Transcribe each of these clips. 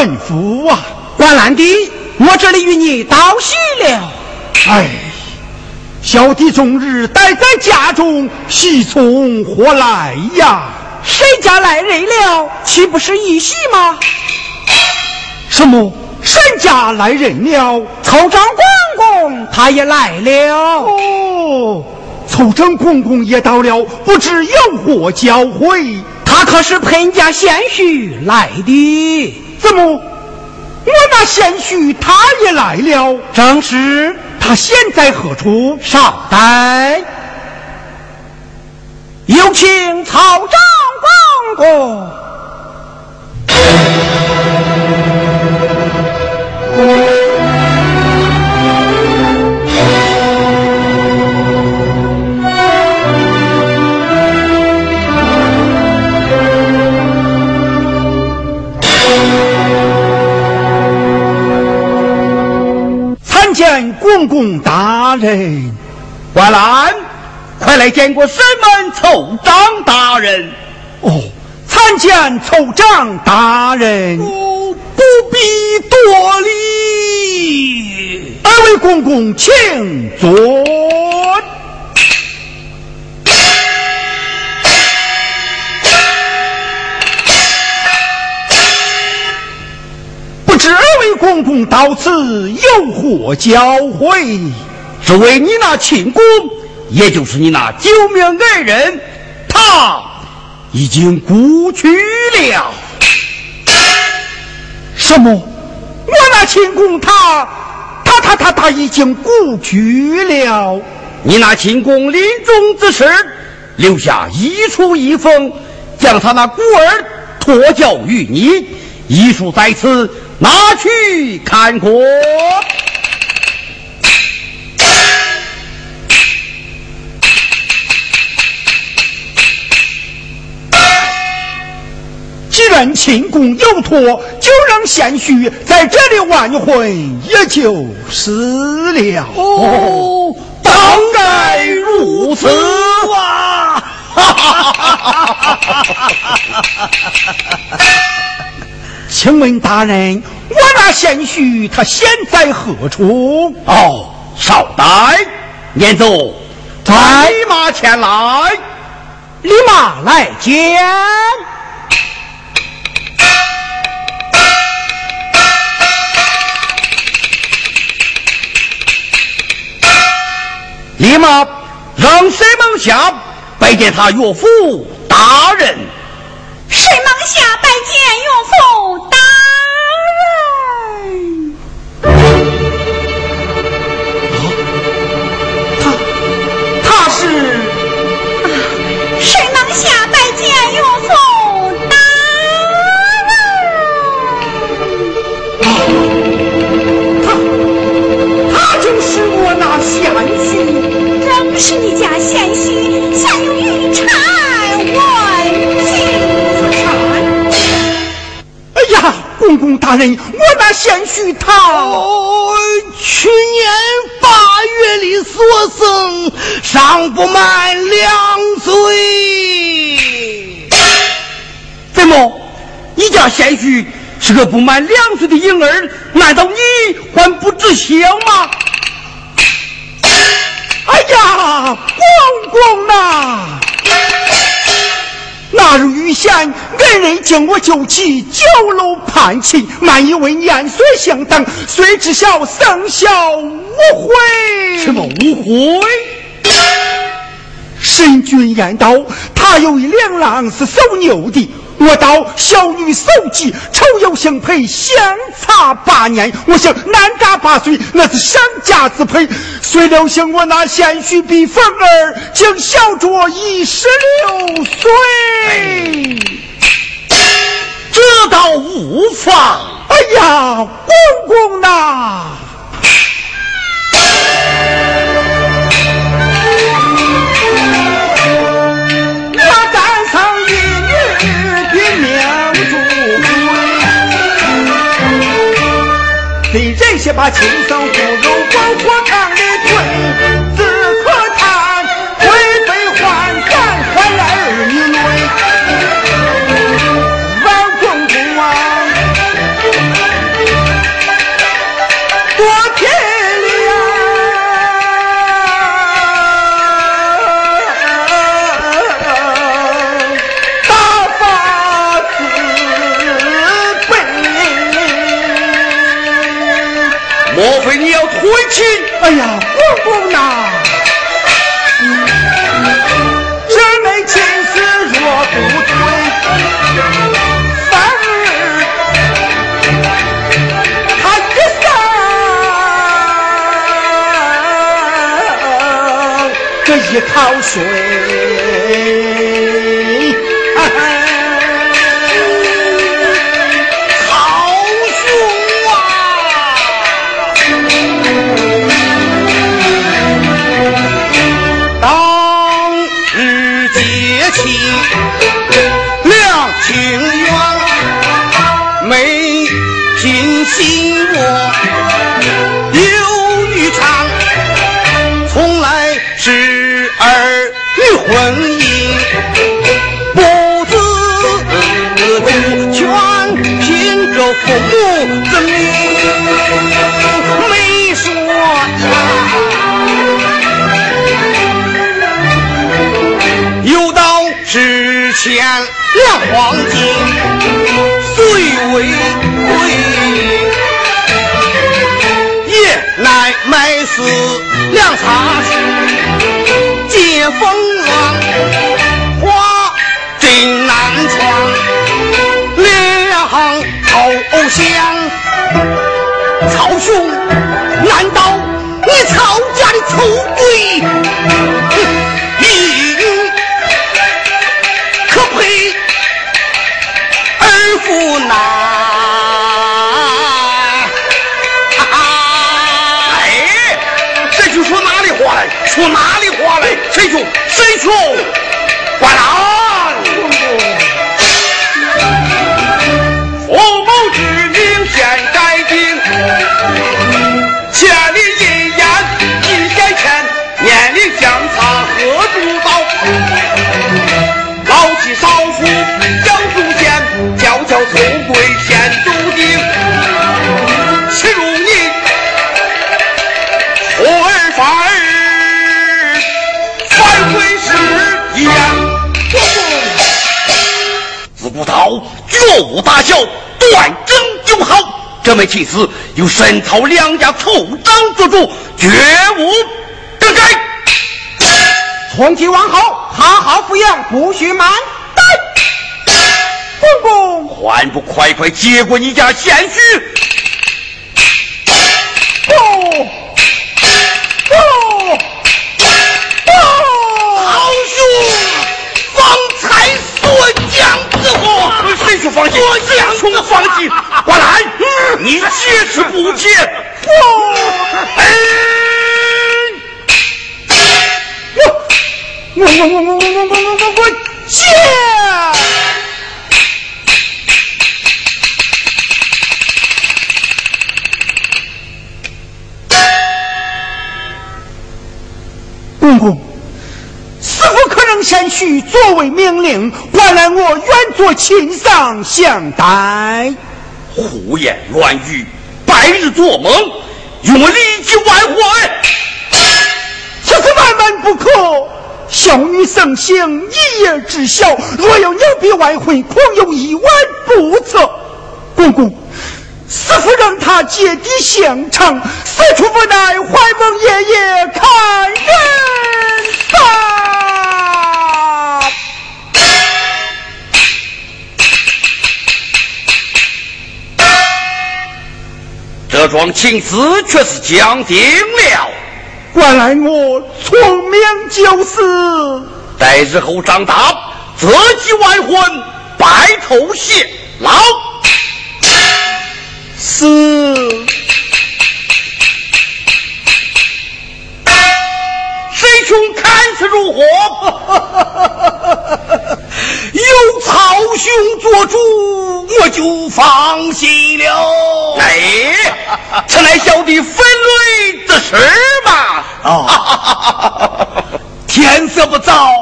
何吩咐啊？关兰弟。我这里与你道喜了。哎，小弟终日待在家中，喜从何来呀？谁家来人了？岂不是一喜吗？什么？谁家来人了？曹彰公公他也来了。哦，曹彰公公也到了，不知有何教诲？他可是彭家贤婿来的。怎么？我那贤婿他也来了，正是他现在何处？稍待，有请曹彰公公。见公公大人，万兰，快来见过审门凑长大人。哦，参见凑长大人。哦，不必多礼。二位公公，请坐。公到此有何教诲？只为你那亲公，也就是你那救命恩人，他已经故去了。什么？我那亲公他他他他他已经故去了？你那亲公临终之时留下遗书一封，将他那孤儿托教于你，遗书在此。拿去看过。既然秦公有托，就让贤婿在这里完婚，也就是了。哦，当该如此啊！哈哈哈哈哈哈！请问大人，我那贤婿他现在何处？哦，少呆，念奏，立马前来，立马来见。立马让水门下拜见他岳父大人。水忙下拜见岳父大人。他他是啊水忙下拜见岳父大人。他他就是我那贤婿，正是你家贤婿，下有玉蝉。公公大人，我那贤婿他，去年八月里所生，尚不满两岁。怎么，你家贤婿是个不满两岁的婴儿？难道你还不知晓吗？哎呀，公公呐！那日遇险，恩人将我救起，酒楼盼亲，满以为年岁相当，谁知晓生肖无悔。什么无悔？神君言道，他有一两郎是守牛的，我道小女守己，丑有相配，相差八年。我想男大八岁，那是上家之配。谁料想我那贤婿比凤儿，竟小着一十六岁。这倒无妨。哎呀，公公呐！把亲生骨肉往火塘哎呀，公公呐，这门亲事若不退，反而他一生这一套水。天亮黄。绝无大小，断争就好。这枚棋子由沈曹两家凑张做主，绝无更改。从今往后，好好抚养，不许瞒待。公公，还不快快接过你家贤婿？我讲从放弃。我来，你接是不接？不。哎。我我我我我我我我我我接！公公，师傅可能贤婿作为命令，换来我愿做亲上相待。胡言乱语，白日做梦，与我立即完婚。这是万万不可。小女生性一夜知晓，若有牛逼外婚，恐有一万不测。公公，师傅让他接地相长，四处不奈，怀蒙爷爷看人桩情事却是讲定了。原来我聪明就是，待日后长大，自己完婚，白头偕老。是。兄看此如何？有曹兄做主，我就放心了。哎，此乃小弟分内之事吧。啊、哦，天色不早，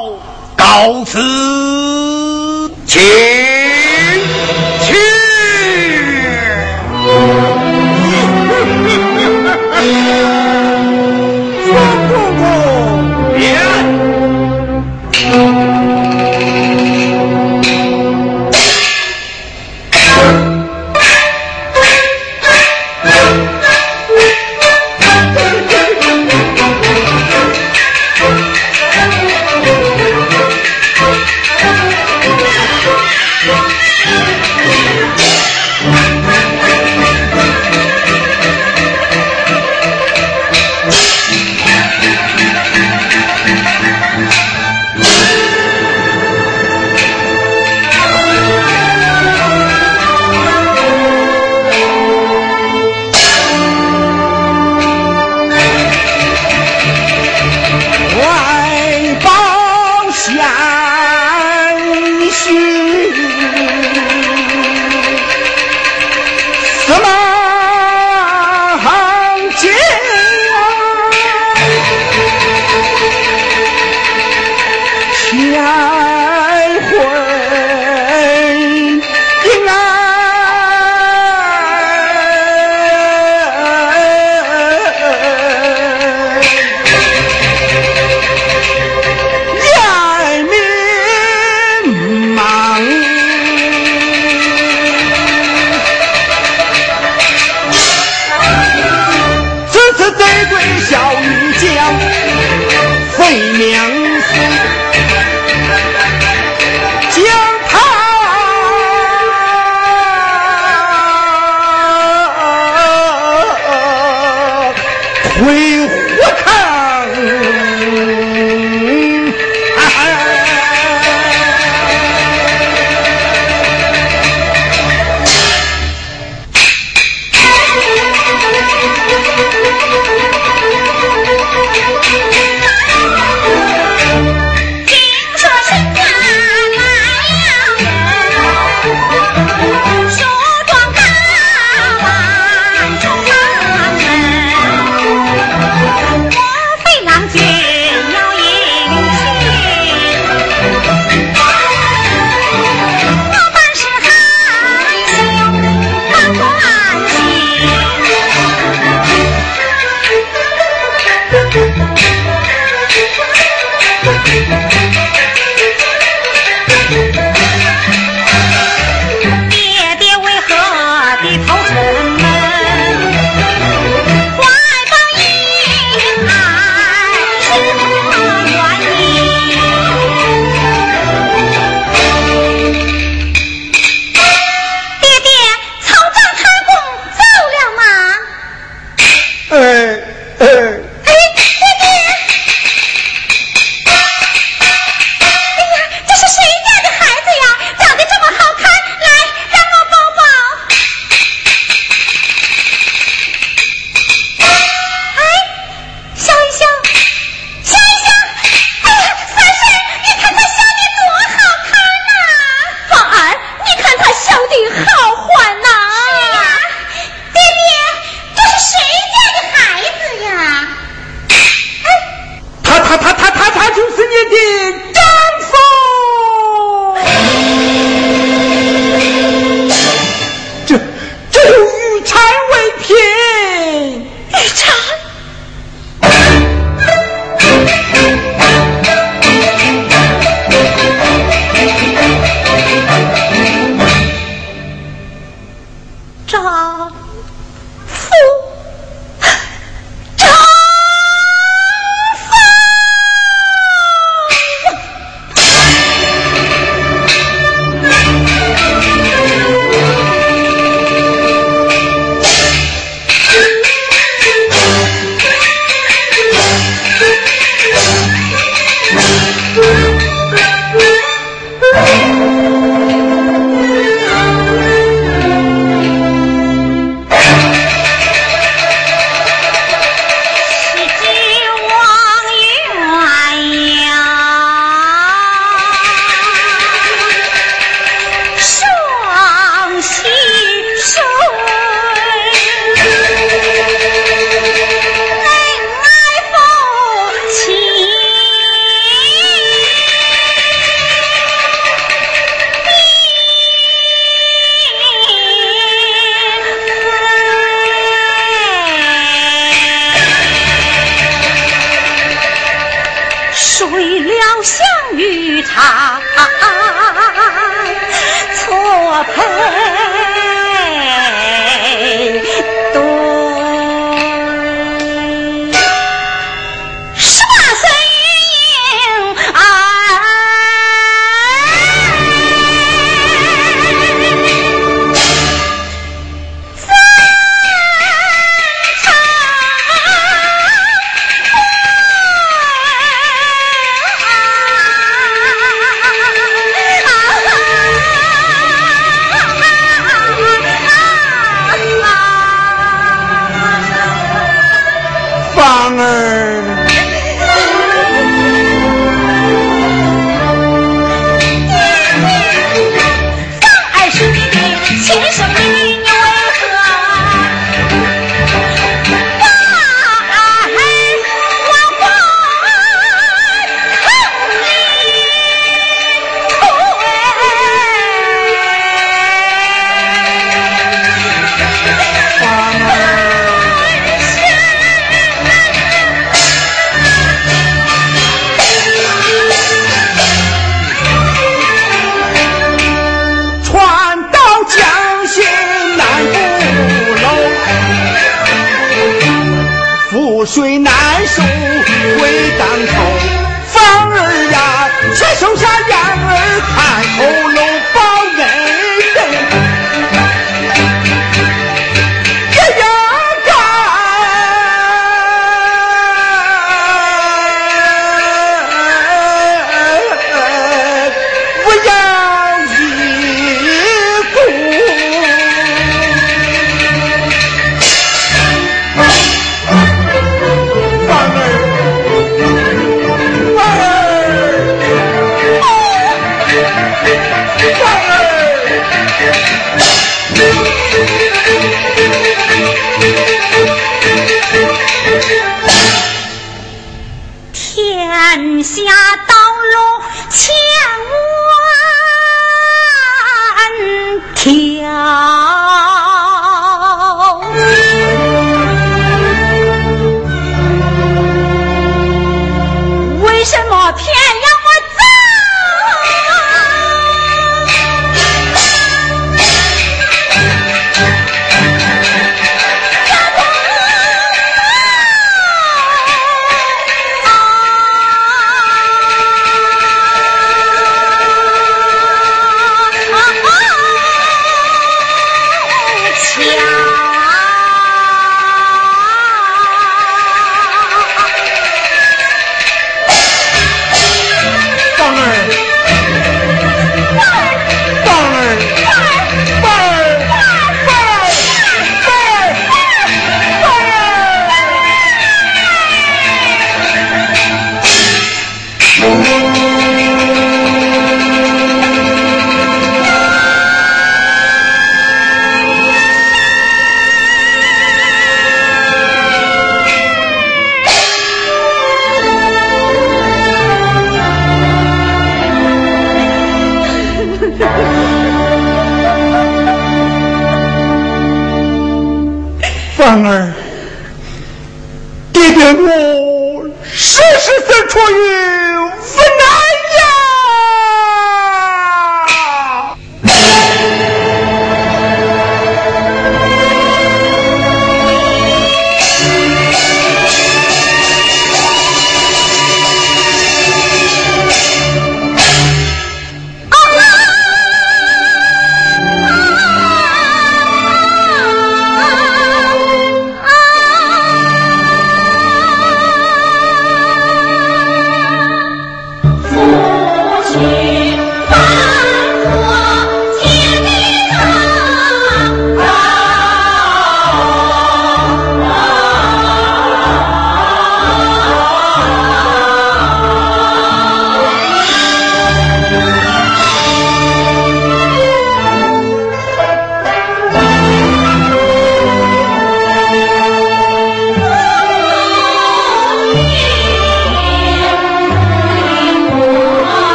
告辞，请请。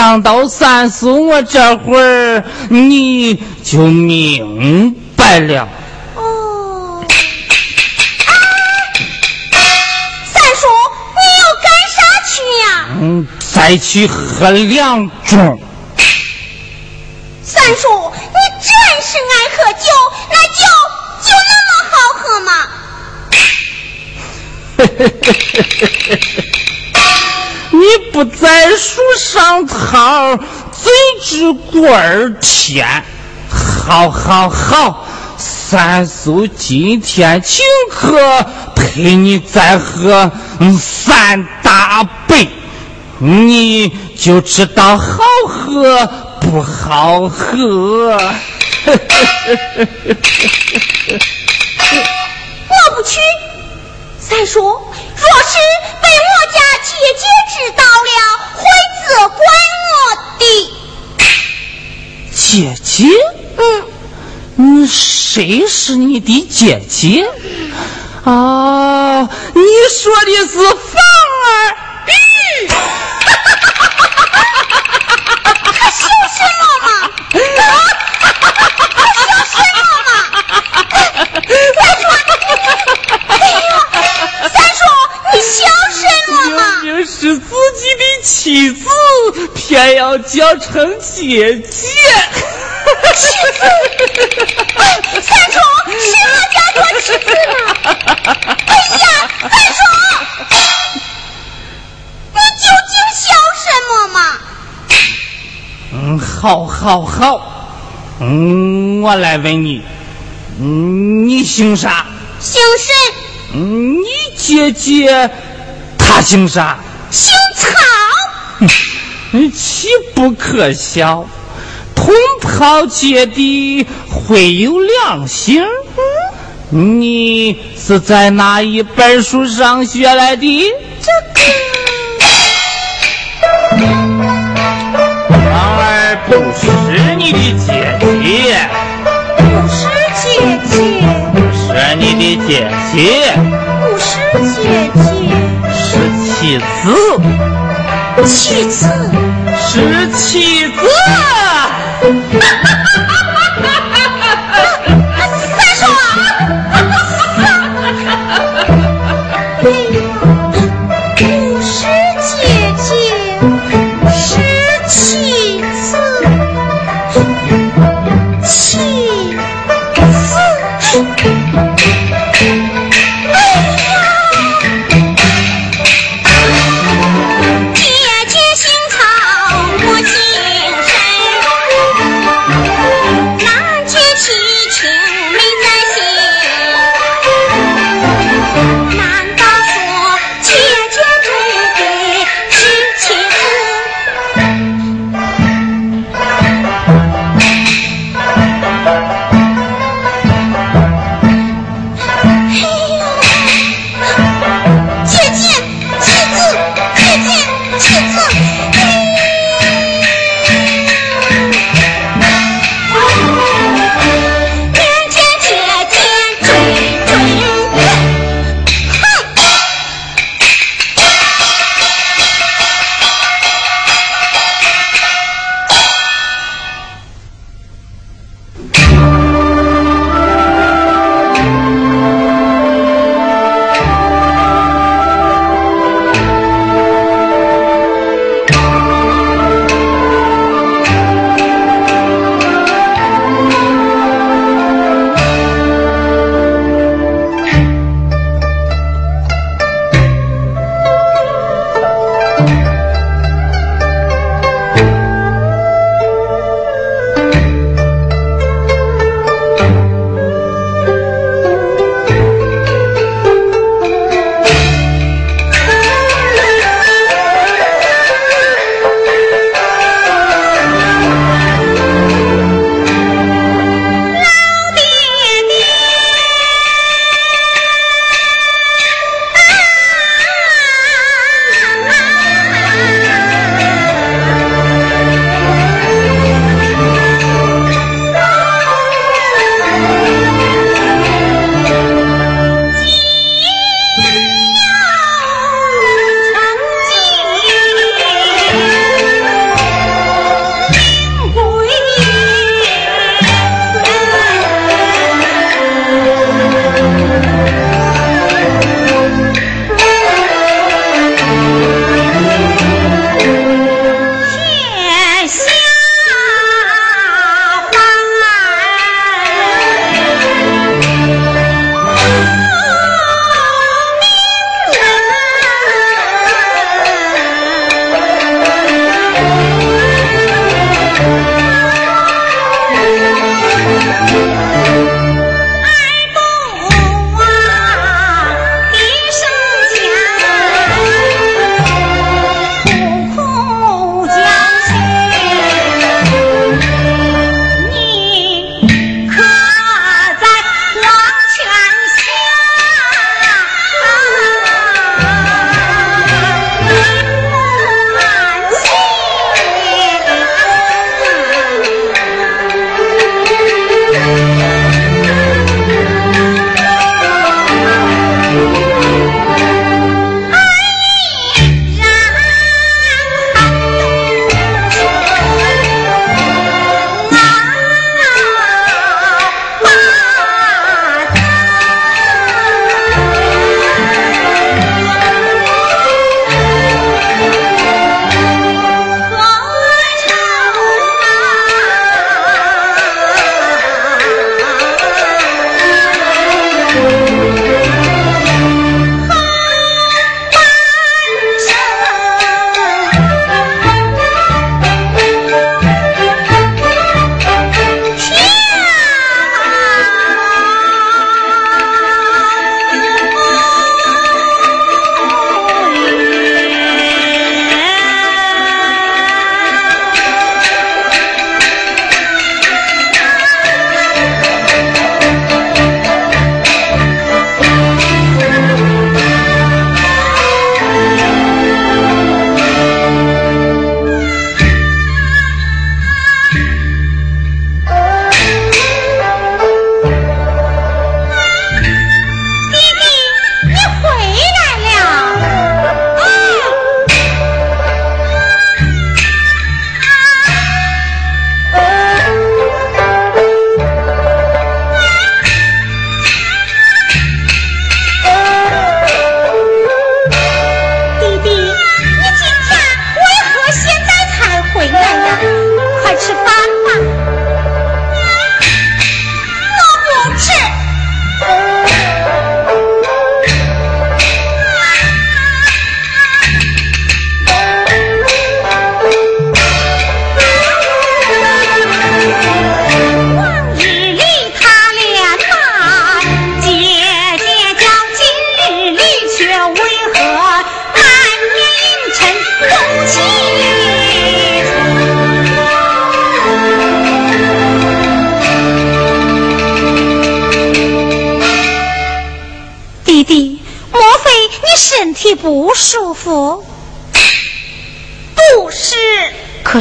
你长到三叔我这会儿，你就明白了。哦。啊！三叔，你要干啥去呀？嗯，再去喝两盅。过儿天？好好好，三叔今天请客，陪你再喝三大杯，你就知道好喝不好喝。我 谁是你的姐姐？哦，你说的是芳儿。可笑什么嘛？啊！可笑什么嘛？三叔，哎呦，三叔，你笑什么嘛？明明是自己的妻子，偏要叫成姐姐。好，好，好。嗯，我来问你，嗯，你姓啥？姓沈，嗯，你姐姐她姓啥？姓曹，嗯，岂不可笑？同袍姐弟会有两姓？你是在哪一本书上学来的？这个。不是你的姐姐，不是姐姐，不是你的姐姐，不是姐姐，是妻子，妻子。是妻子。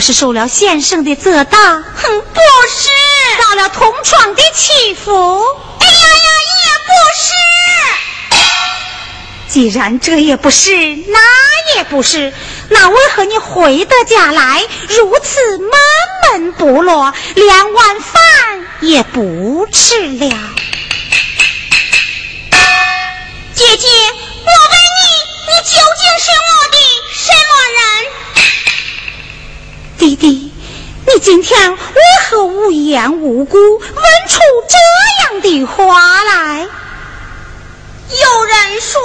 是受了先生的责打？哼，不是。遭了同窗的欺负？哎呀呀，也不是。既然这也不是，那也不是，那为何你回得家来如此闷闷不乐，连碗饭也不吃了？今天为何无缘无故问出这样的话来？有人说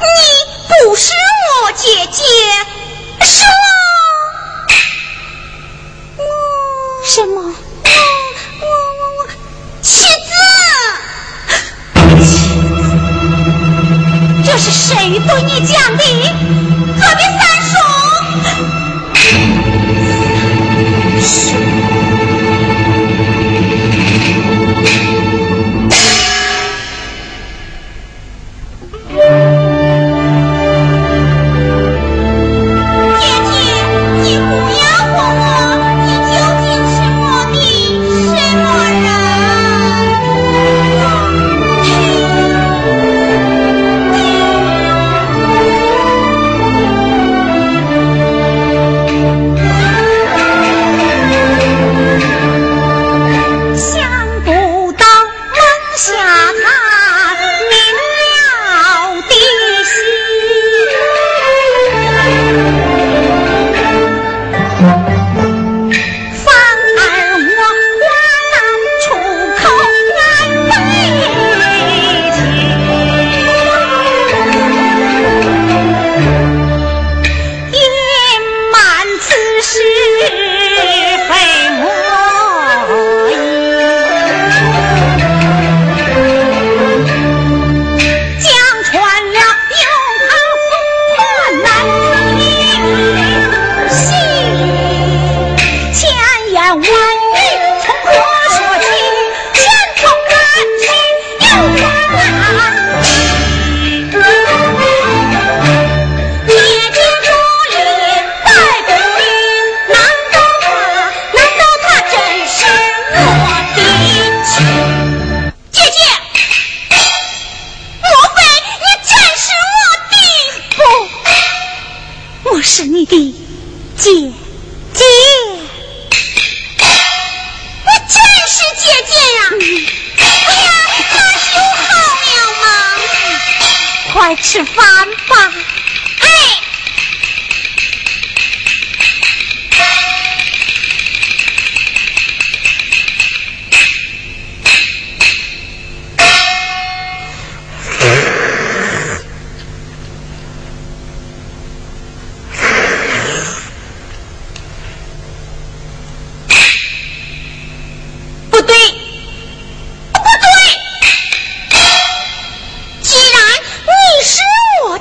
你不是我姐姐，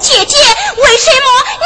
姐姐为什么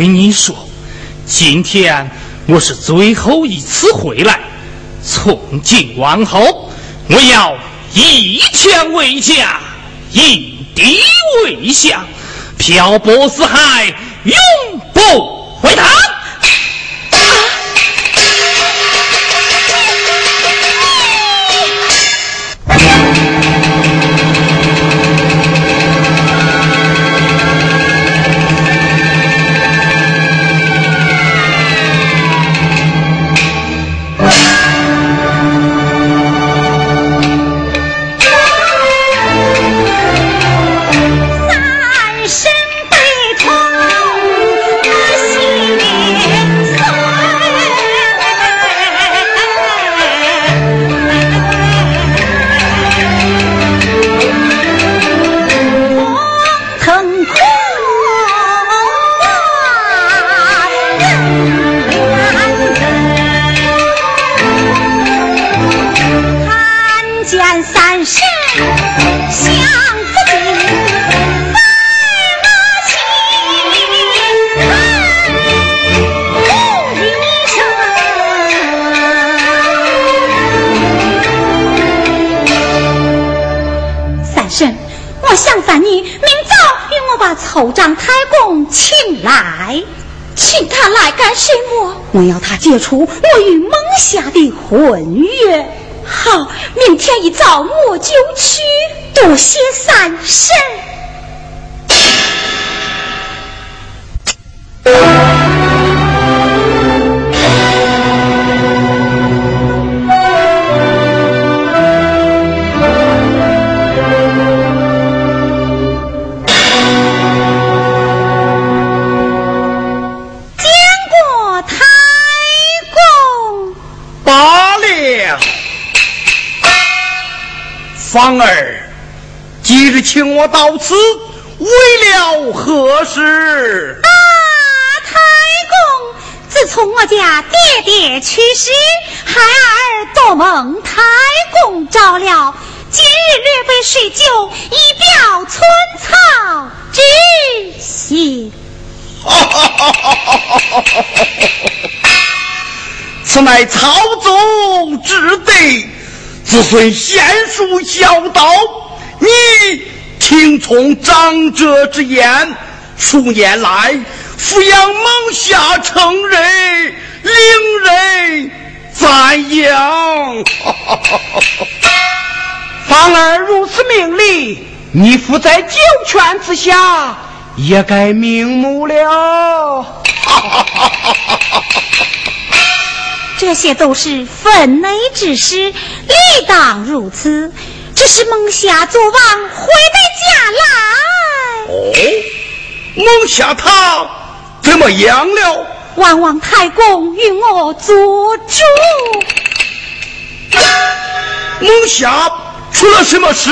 对你说，今天我是最后一次回来，从今往后，我要以钱为家，以地为乡，漂泊四海，我要他解除我与孟霞的婚约。好，明天一早我就去。多谢三婶。芳儿，今日请我到此，为了何事？啊，太公，自从我家爹爹去世，孩儿多蒙太公照料，今日略备水酒，以表寸草之心。此乃曹宗之德。子孙贤淑孝道，你听从长者之言，数年来抚养蒙夏成人，令人赞扬。芳儿如此命令，你父在九泉之下，也该瞑目了。这些都是分内之事，当如此。只是蒙夏昨晚回的家来。哦，蒙夏他怎么样了？万望太公与我做主。蒙夏出了什么事？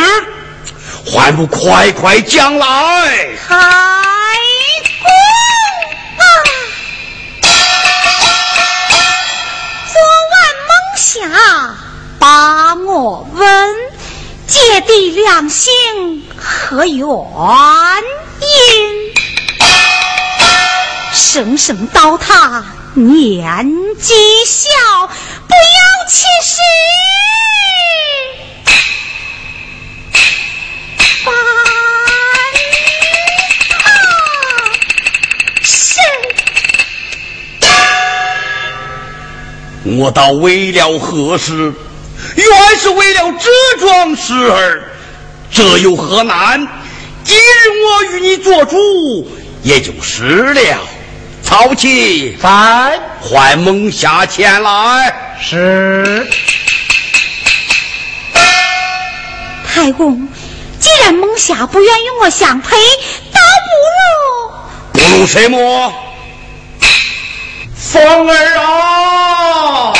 还不快快讲来！太公。把我问，姐弟两心何原因？声声叨他年纪小，不要起誓。我倒为了何事？原是为了这桩事儿，这有何难？今日我与你做主，也就是了。曹七在，唤蒙夏前来。是。太公，既然蒙夏不愿与我相配，倒不如不如什么？凤儿啊！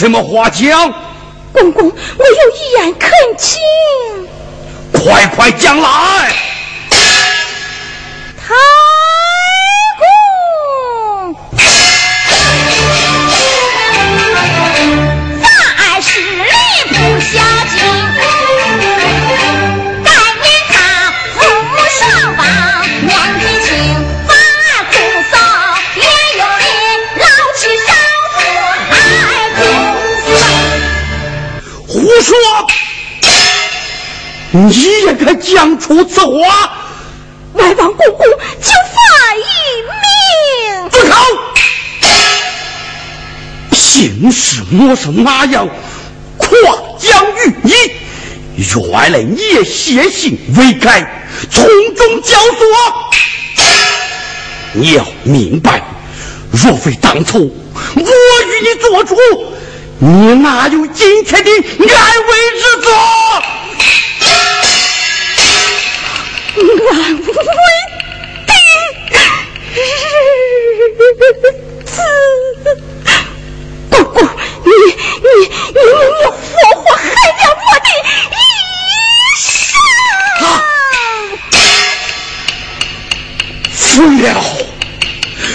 什么话讲？公公，我有一言恳请。快快讲来。你也该讲出此话。外王公公就发一命。住口！平时我是那样夸奖于你，原来你也写信未改，从中教唆。你要明白，若非当初我与你做主。你哪有今天的安危日子？安危的日子，公公，你你你你活活害了我的一生！疯了，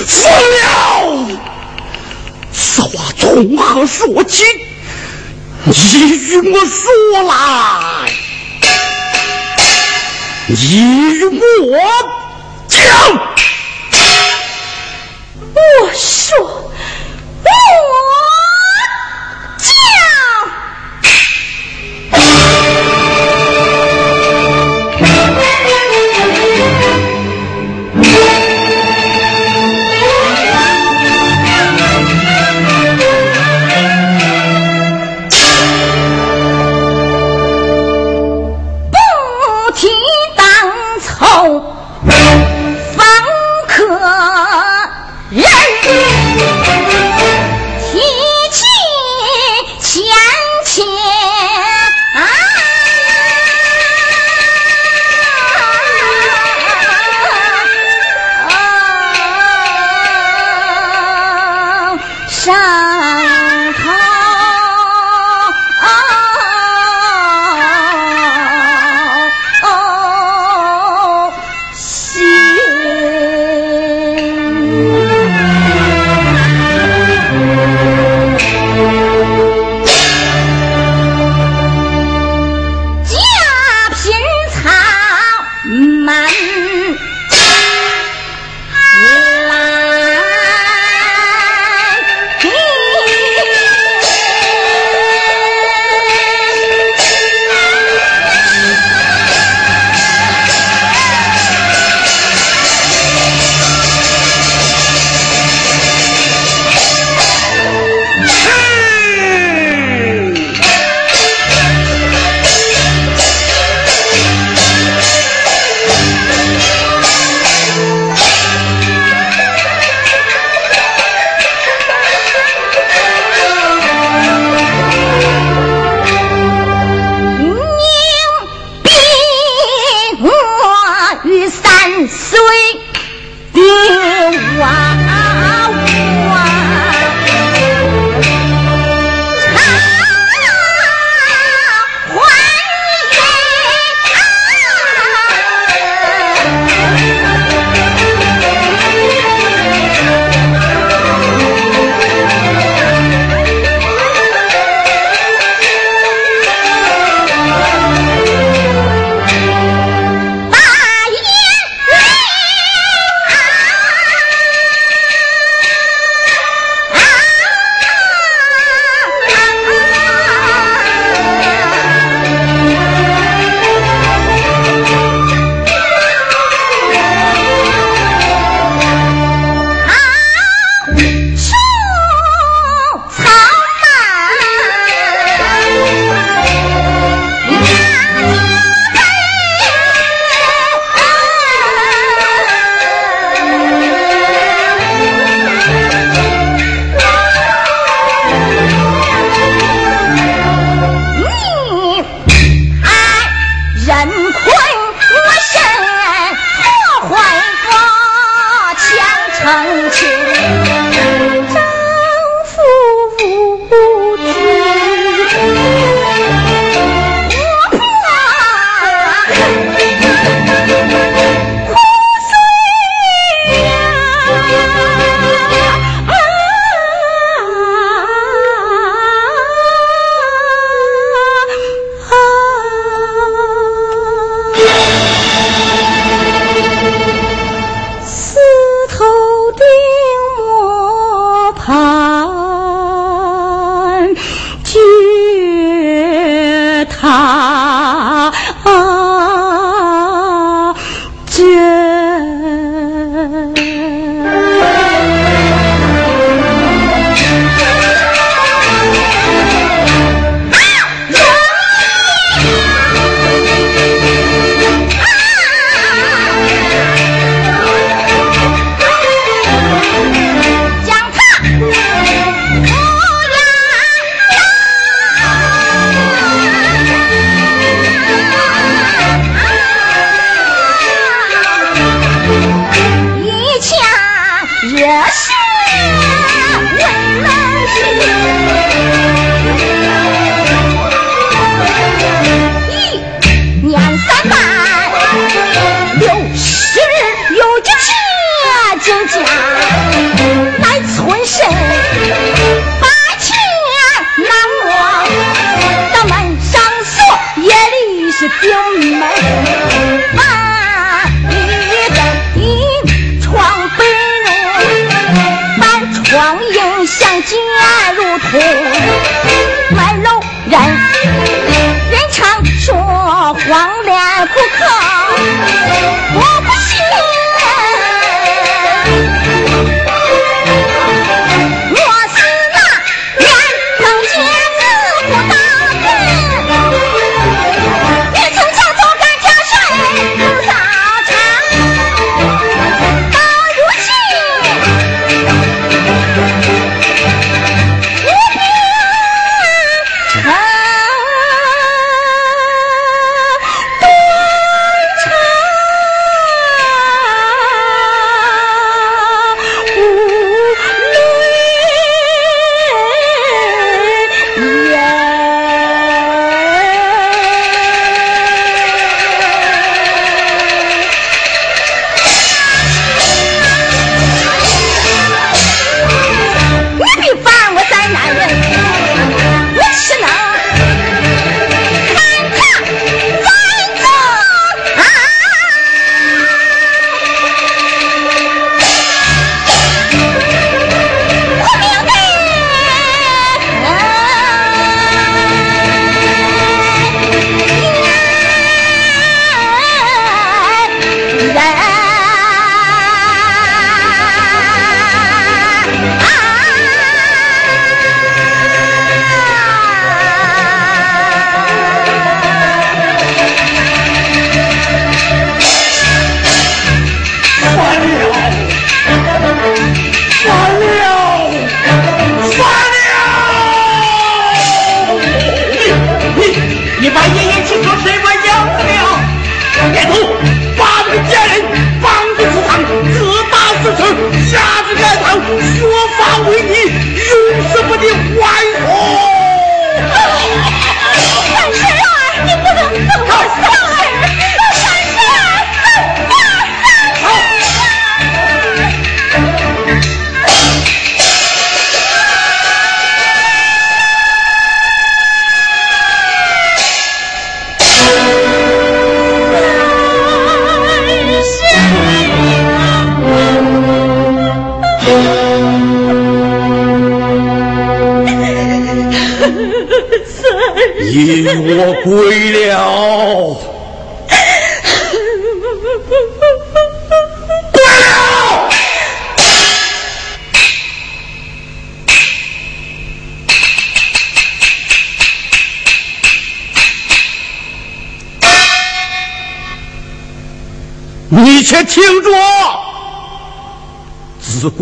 疯了！此话从何说起？你与我说来，你与我讲。我说，我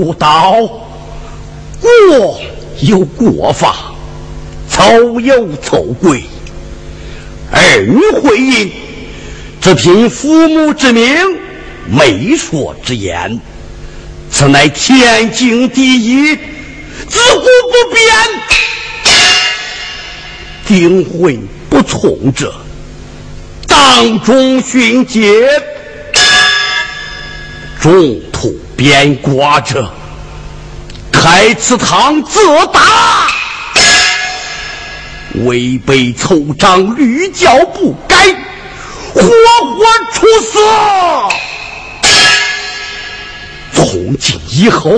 古道，过有过法，凑有凑规。儿女婚姻，只凭父母之命、媒妁之言，此乃天经地义，自古不变。订婚不从者，当众训诫；中途变卦者，开祠堂自打。违背凑章，屡教不改，活活处死。从今以后，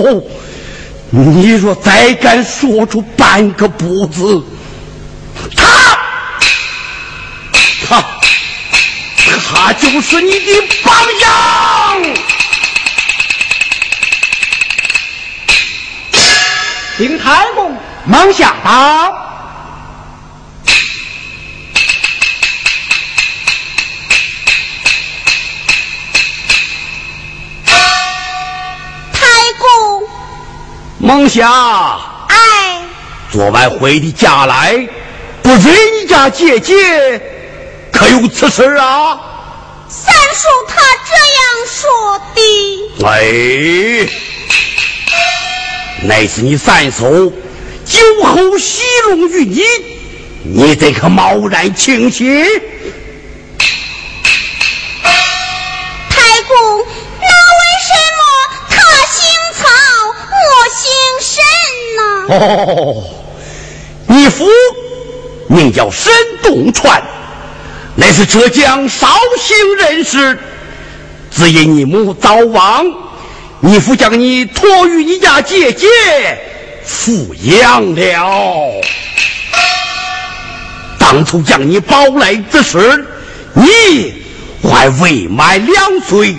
你若再敢说出半个不字，他，他，他就是你的榜样。公，忙下道。孟霞，哎，昨晚回的家来，不认你家姐姐，可有此事啊？三叔他这样说的。哎，那是你三叔酒后戏弄于你，你怎可贸然轻信？哦，你父名叫沈东川，乃是浙江绍兴人士。只因你母早亡，你父将你托于你家姐姐抚养了。当初将你抱来之时，你还未满两岁。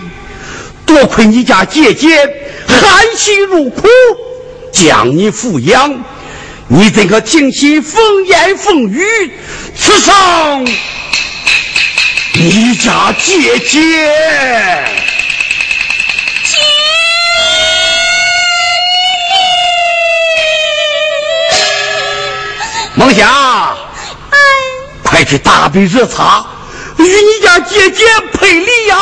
多亏你家姐姐含辛茹苦将你抚养，你怎可听信风言风语，刺伤你家姐姐？梦霞，快去打杯热茶，与你家姐姐赔礼呀！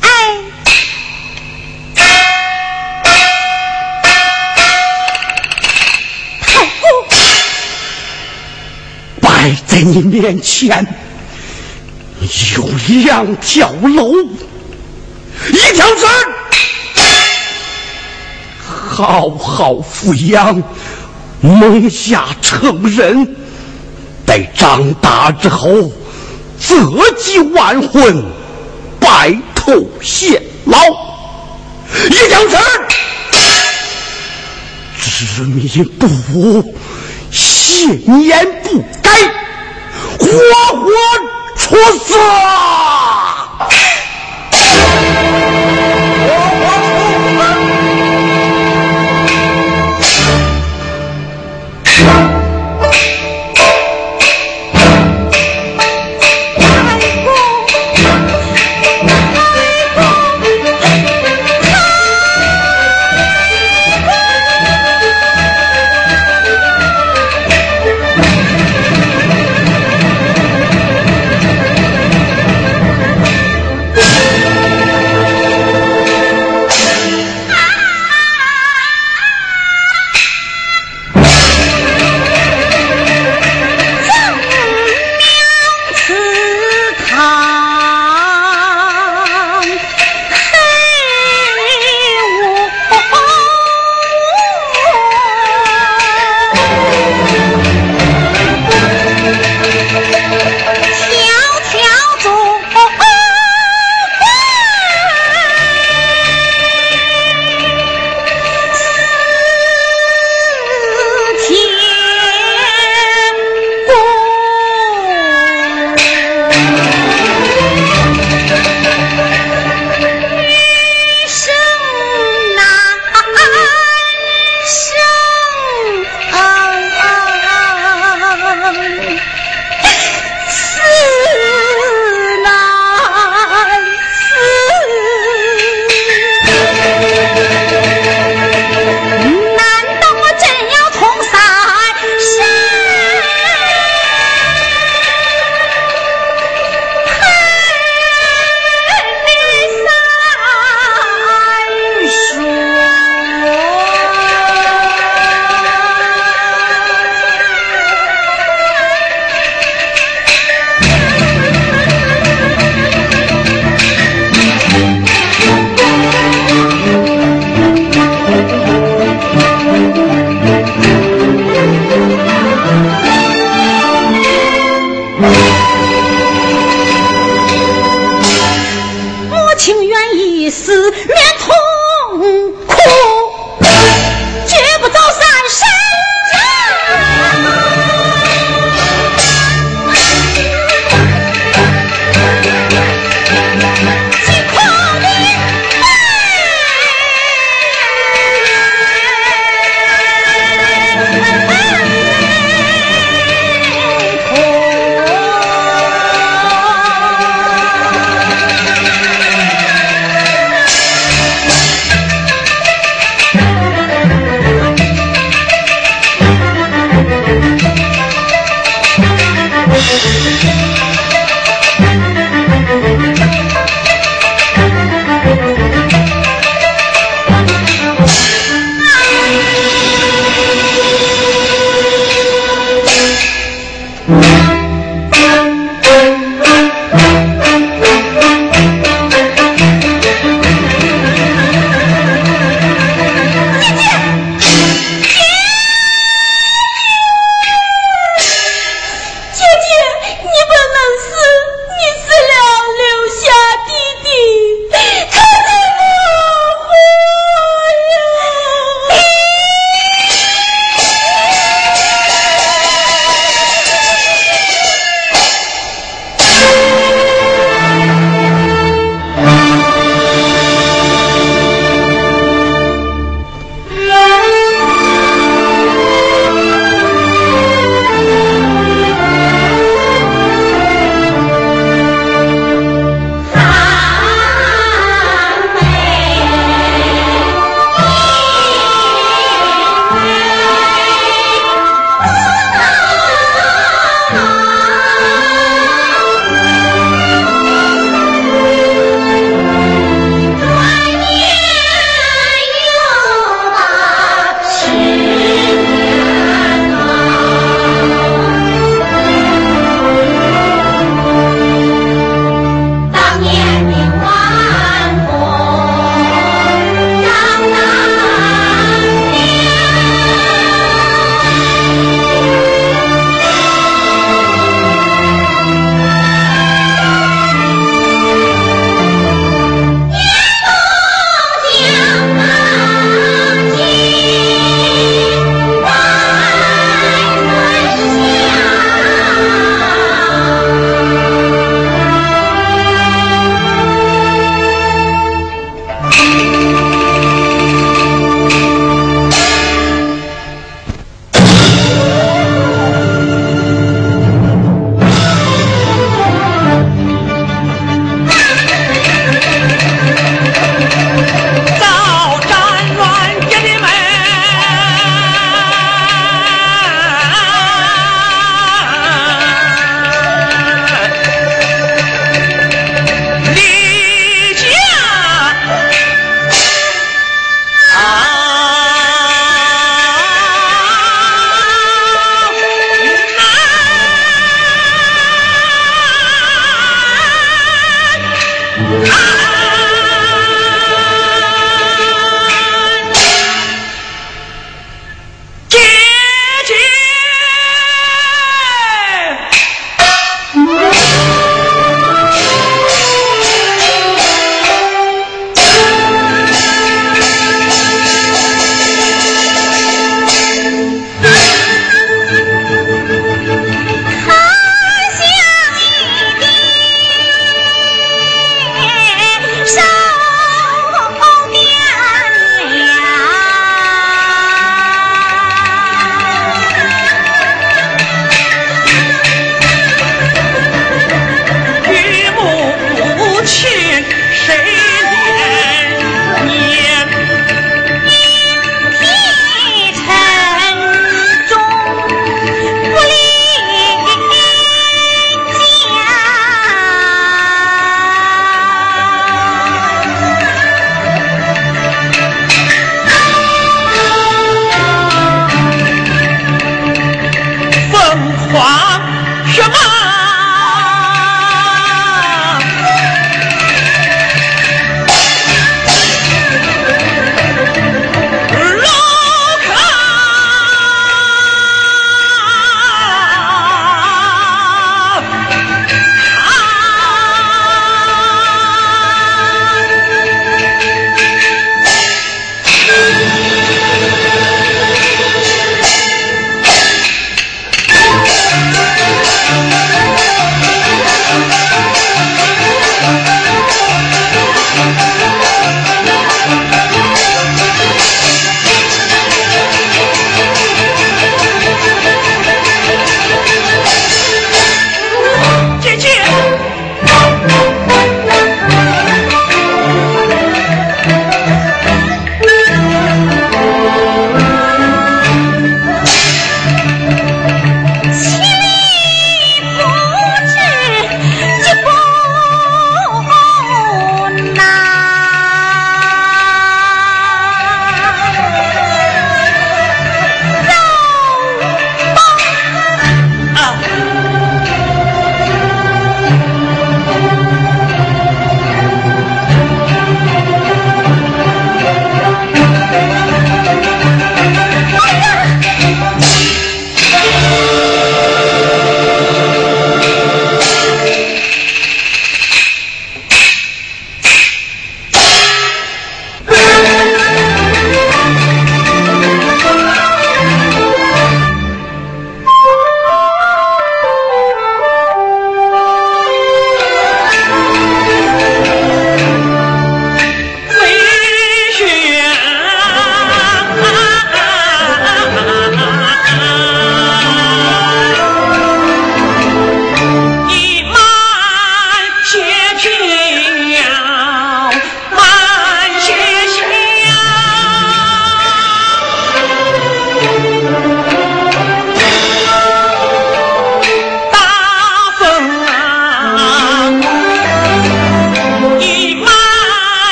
哎。太傅摆在你面前有两条路，一条是好好抚养，蒙下成人，待长大之后择吉完婚，白头偕老；一条是执迷不悟，信言不改，活活处死。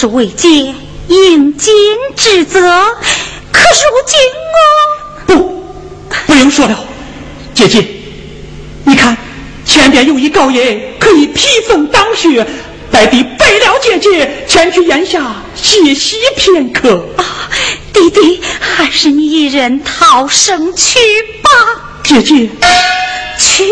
是为姐应尽职责，可如今我不不用说了，姐姐，你看前边有一高爷可以披风挡雪，待弟背了姐姐前去檐下歇息片刻。啊，弟弟，还是你一人逃生去吧，姐姐，去。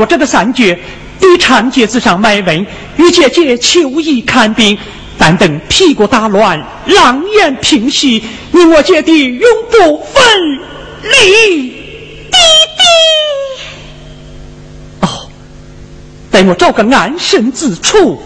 我这个三绝，与长街之上卖文，与姐姐求医看病，但等屁股打乱，狼烟平息，你我姐弟永不分离。弟弟，哦，待我找个安身之处。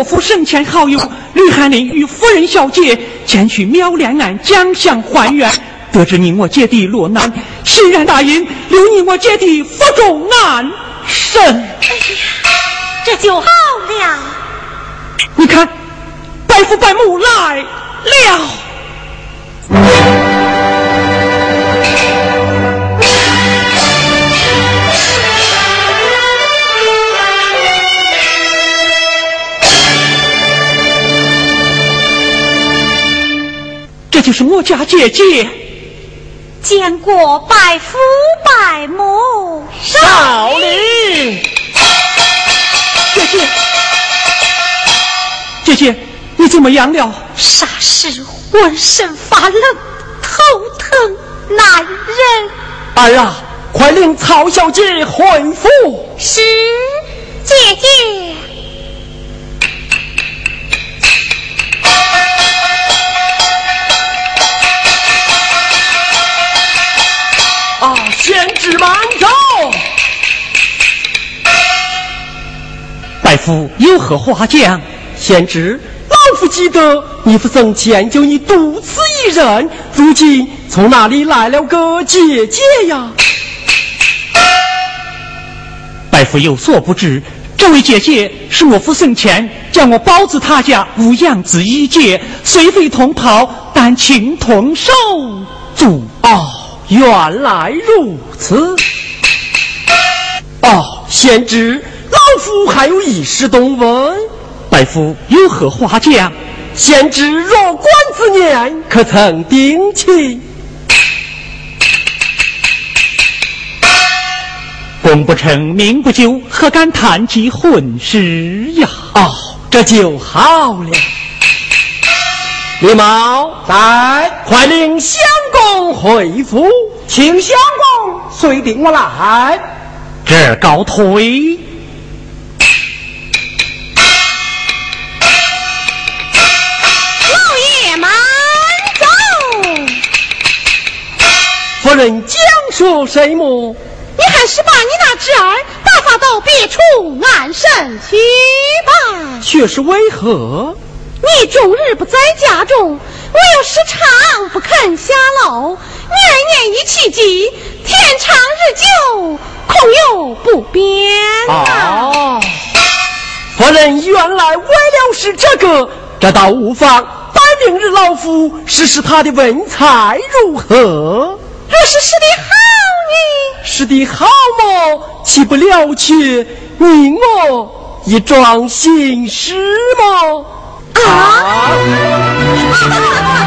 我府生前好友吕翰林与夫人小姐前去苗连庵将相还原，得知你我姐弟落难，欣然答应留你我姐弟负重安身。哎呀，这就好了。你看，白父白母来了。是我家姐姐，见过百父百母，少林。姐姐，姐姐，你怎么样了？霎时浑身发冷，头疼难忍。儿啊，快令曹小姐回府。是，姐姐。夫有何话讲？贤侄，老夫记得你父曾迁就你独自一人，如今从哪里来了个姐姐呀？拜夫有所不知，这位姐姐是我父生前将我包子他家无养子一姐，虽非同袍，但情同手足哦。原来如此。哦，贤侄，还有一事东问。大夫有何话讲？先知弱冠之年，可曾定亲？功不成名不就，何敢谈及婚事呀？哦，这就好了。李茂，在，快令相公回府，请相公随定我来。这告退。说什么？你还是把你那侄儿打发到别处安身去吧。却是为何？你终日不在家中，我又时常不肯下楼，年年一起急，天长日久，恐有不便啊！夫人原来为了是这个，这倒无妨。待明日老夫试试他的文采如何？若是是的好呢？是的好么？岂不了却你我一桩心事吗？啊！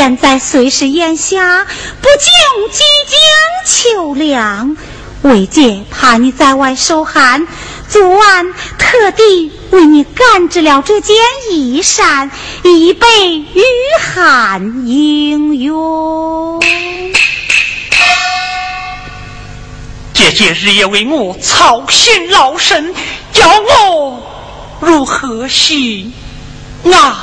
现在虽是炎夏，不久即将秋凉。为姐怕你在外受寒，昨晚特地为你赶制了这件衣衫，以备御寒应用。姐姐日夜为我操心劳神，叫我如何行啊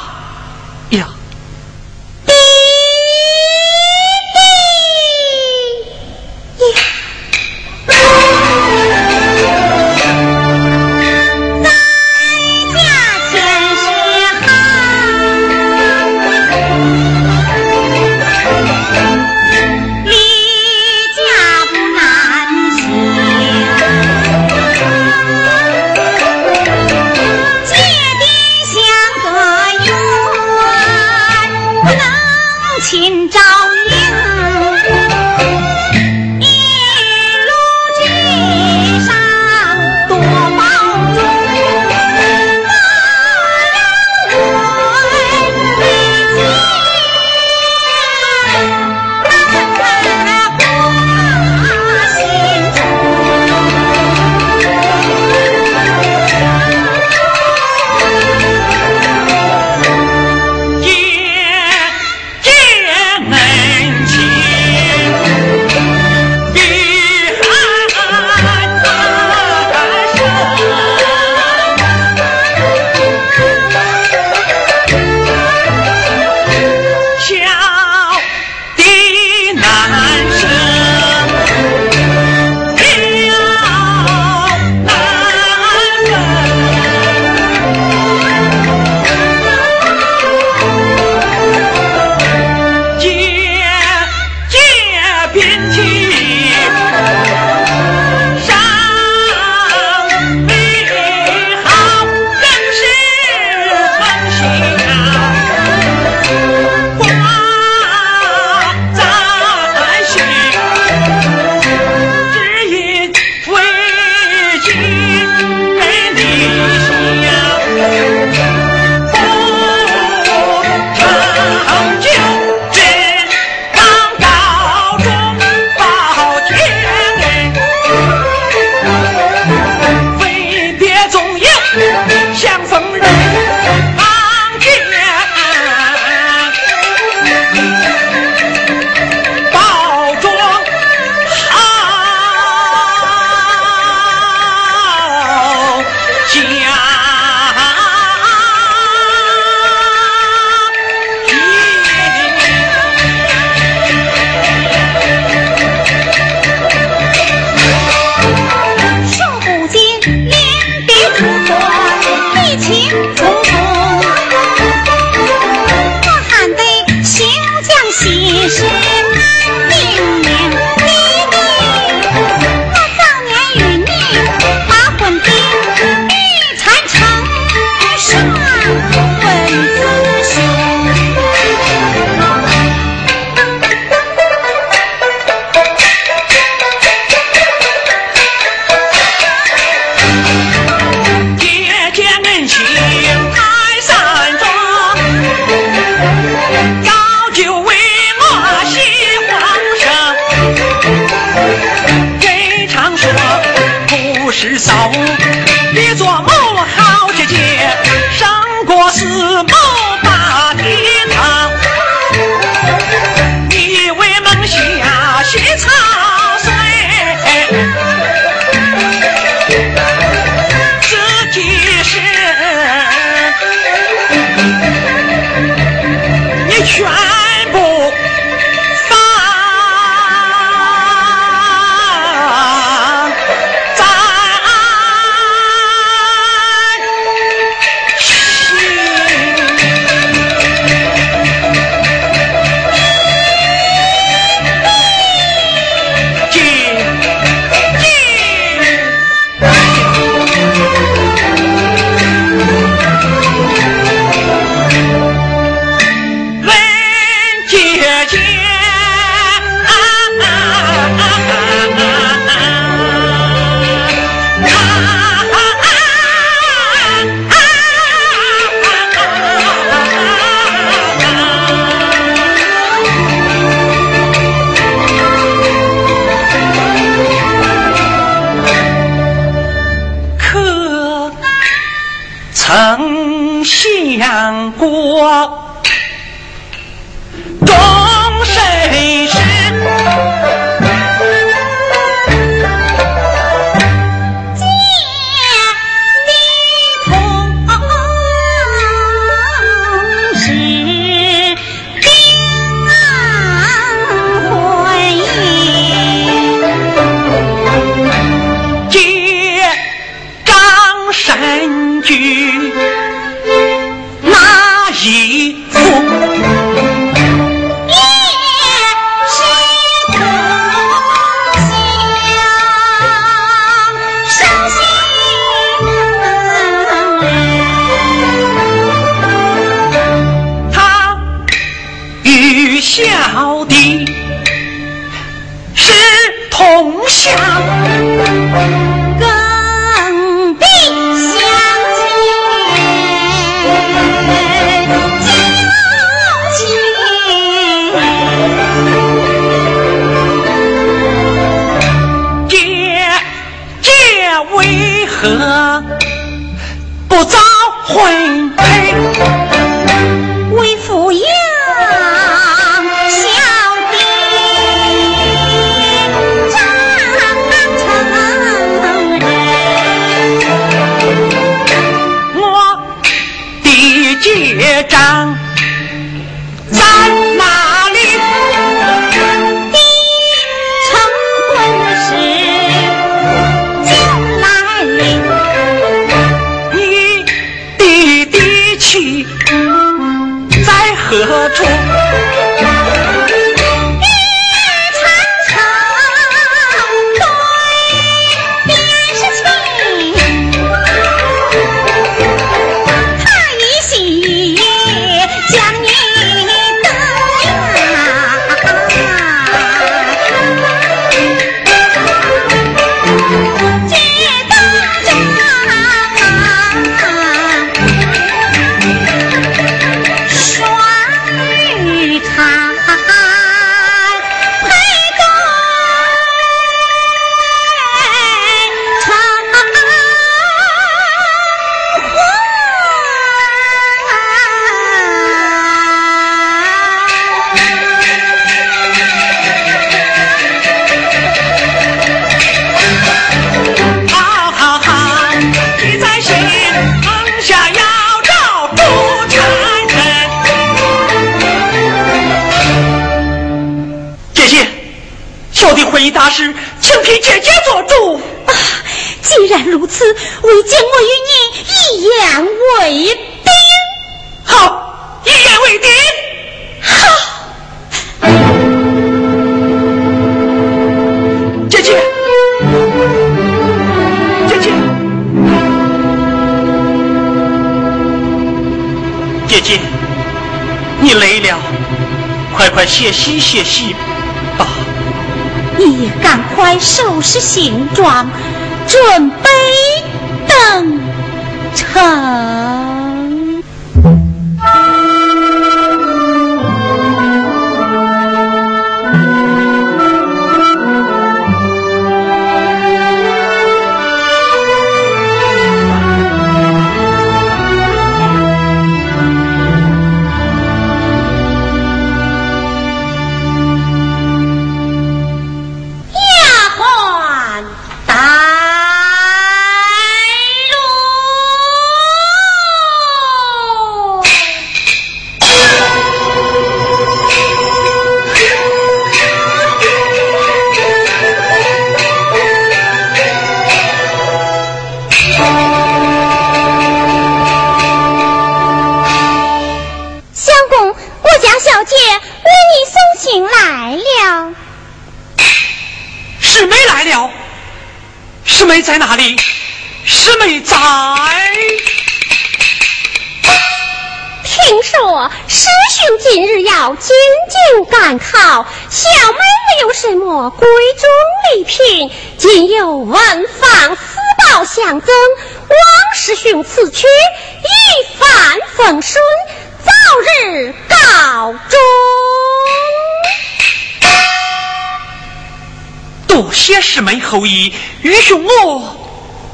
足以与雄我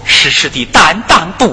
时时的担当不。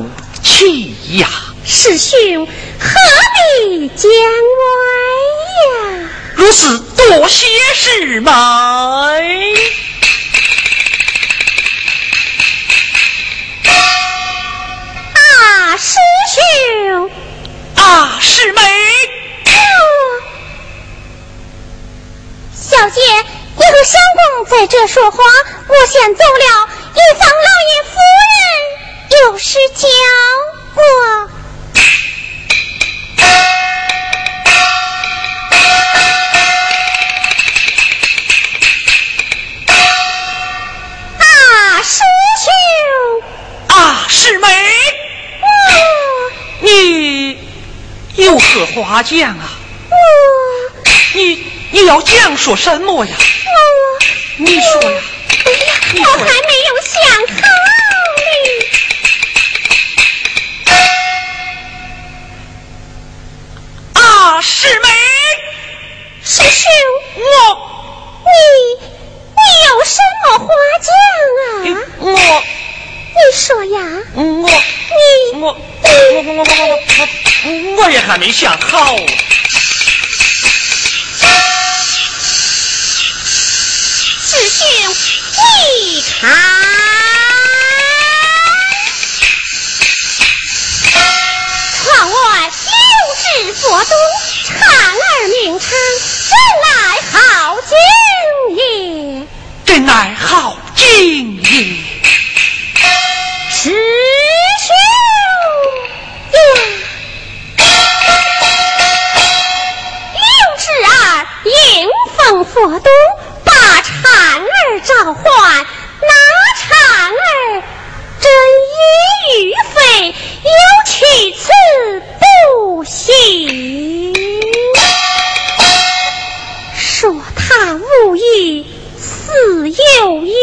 何话讲啊？你你要讲说什么呀？你说呀。我还没有想好呢。啊，师妹，师兄，我你你有什么话讲啊？我你说呀，我你我我我我我我我也还没想好。师兄，你看，窗外六指佛东，蝉儿名称，真乃好景也。真乃好景也。我都，把蝉儿召唤，那蝉儿真一与非，有去此不行。说他无意，似有意，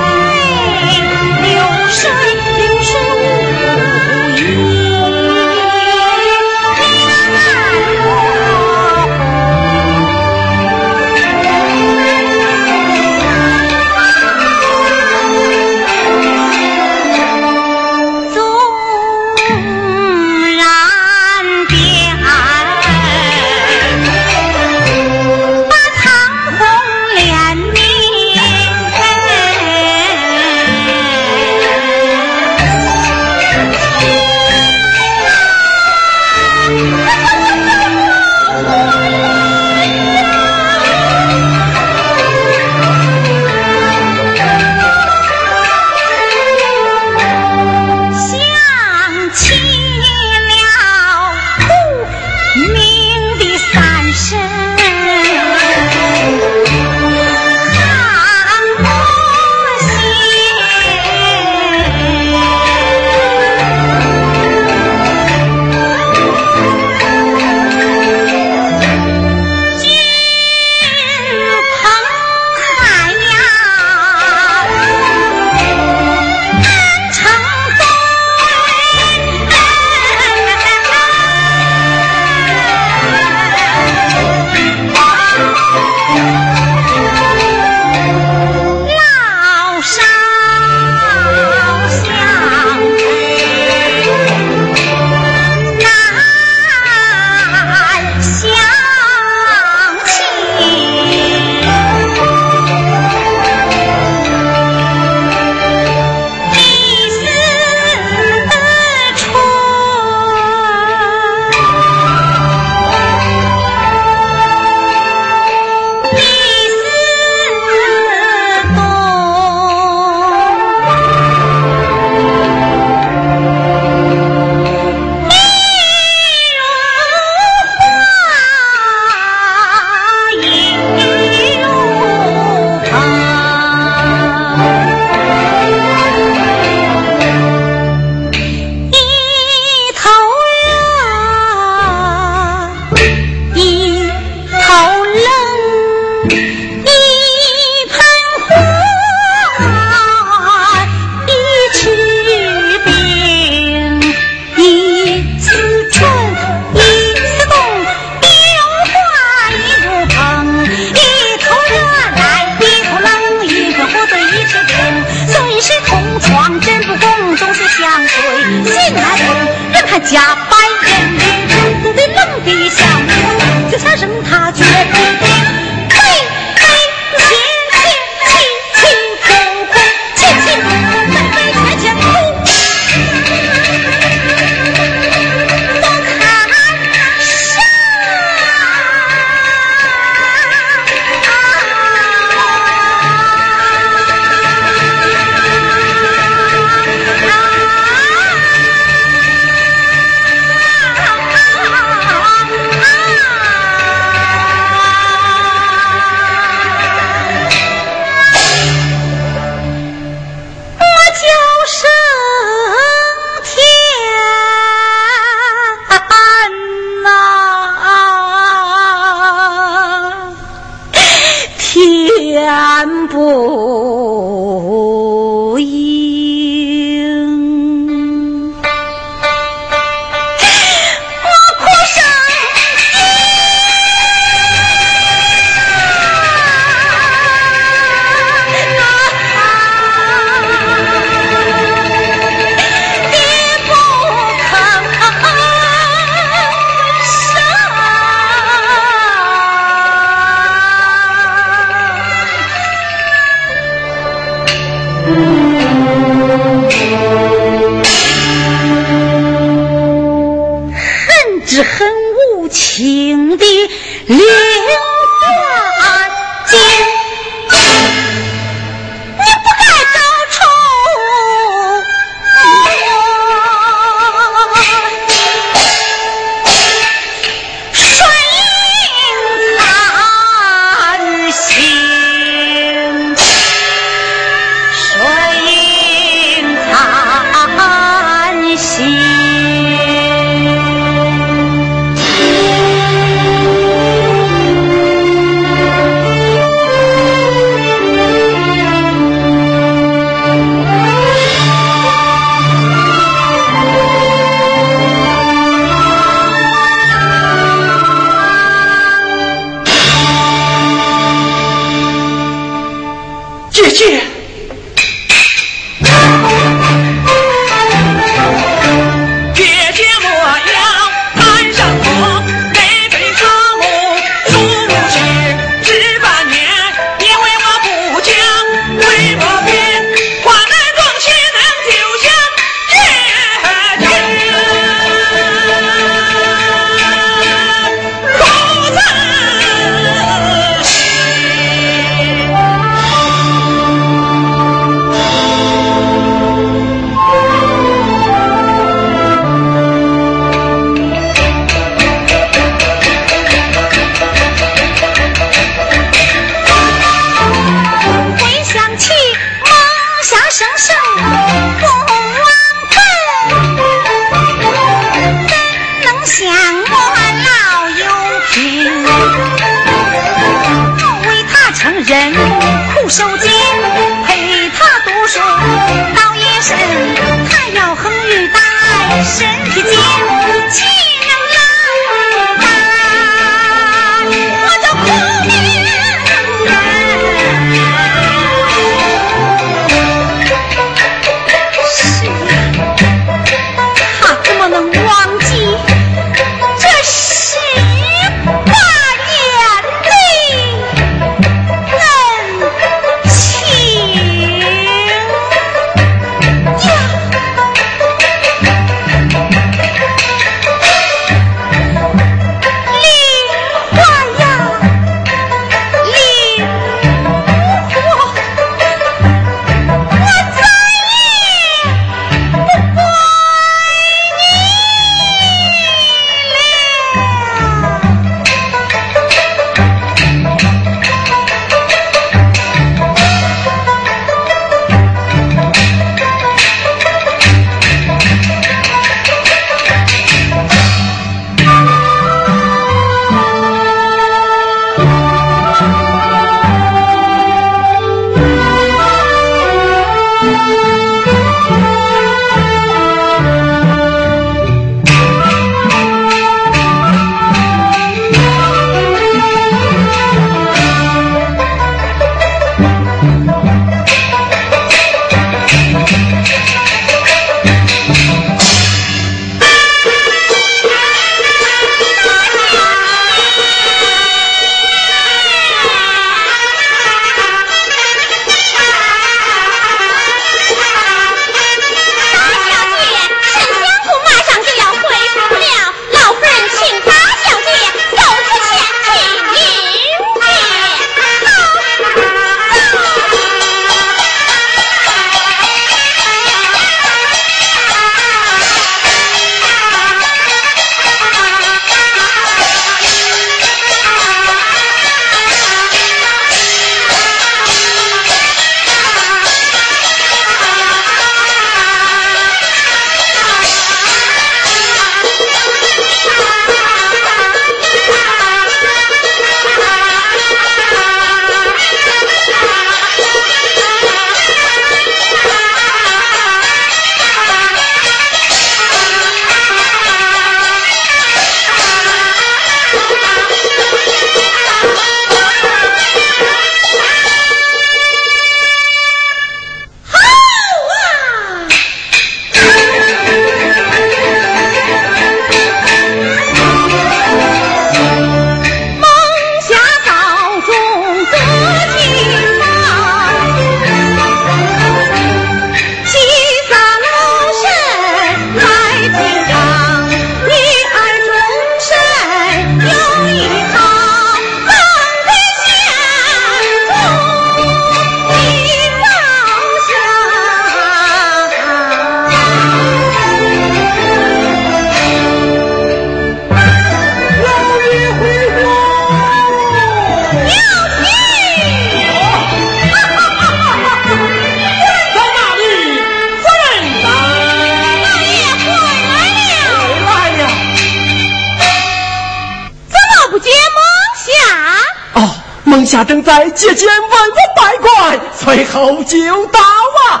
蒙夏正在接见文武百官，随后就到啊。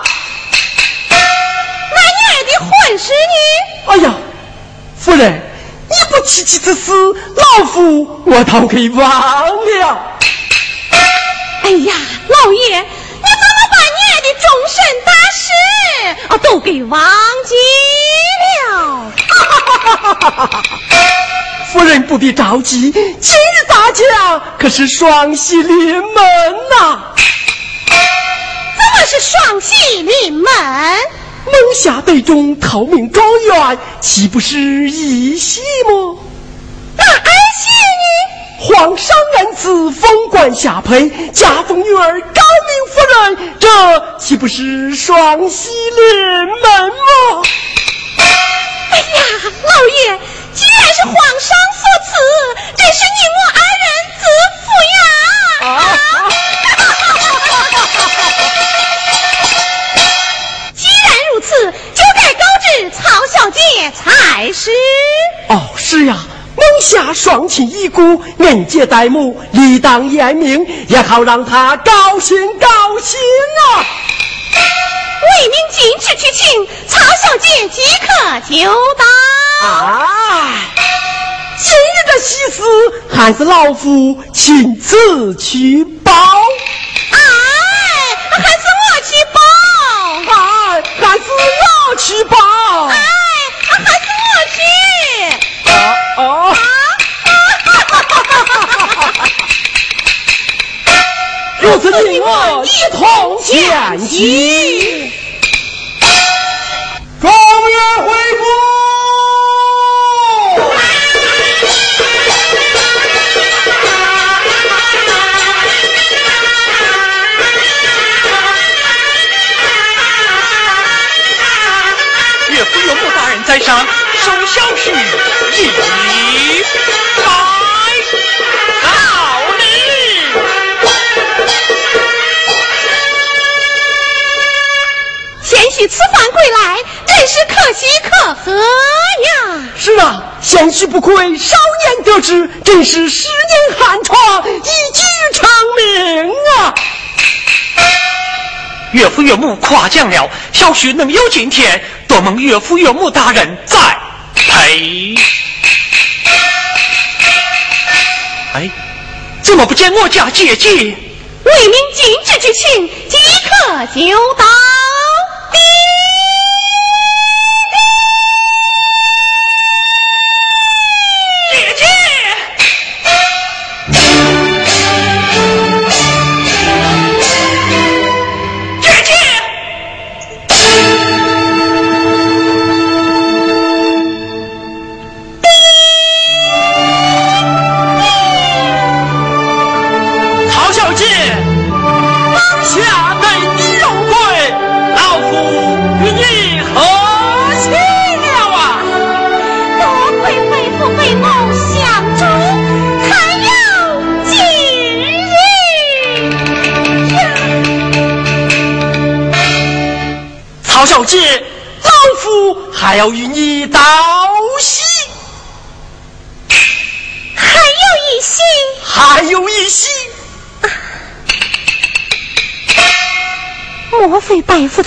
那爷的混世女！哎呀，夫人，你不提起此事，老夫我倒给忘了。哎呀，老爷，你怎么把你的终身大事啊都给忘记了？夫人不必着急，今日大家可是双喜临门呐！怎么是双喜临门？蒙夏得中逃命状元，岂不是一喜么？那儿媳呢？皇上恩赐封官下配，加封女儿高明夫人，这岂不是双喜临门吗？哎呀，老爷，既然是皇上所赐，真是你我二人自负呀！既然如此，就该告知曹小姐才是。哦，是呀。蒙夏双亲已故，年节代母，理当严明，也好让他高兴高兴啊！为民尽职去请，曹小姐即刻就到。啊！今日的喜事，还是老夫亲自去报。哎，还是我去报。哎，还是我去报。哎，还是我去。啊啊！如此，你我一同前去。状元回宫。岳父岳母大人在上，受小婿贤婿此番归来，真是可喜可贺呀！是啊，贤婿不愧少年得志，真是十年寒窗一举成名啊！岳父岳母夸奖了，小婿能有今天，多蒙岳父岳母大人栽培。哎，怎么不见我家姐姐？为民尽职之情，即刻就到。Beep!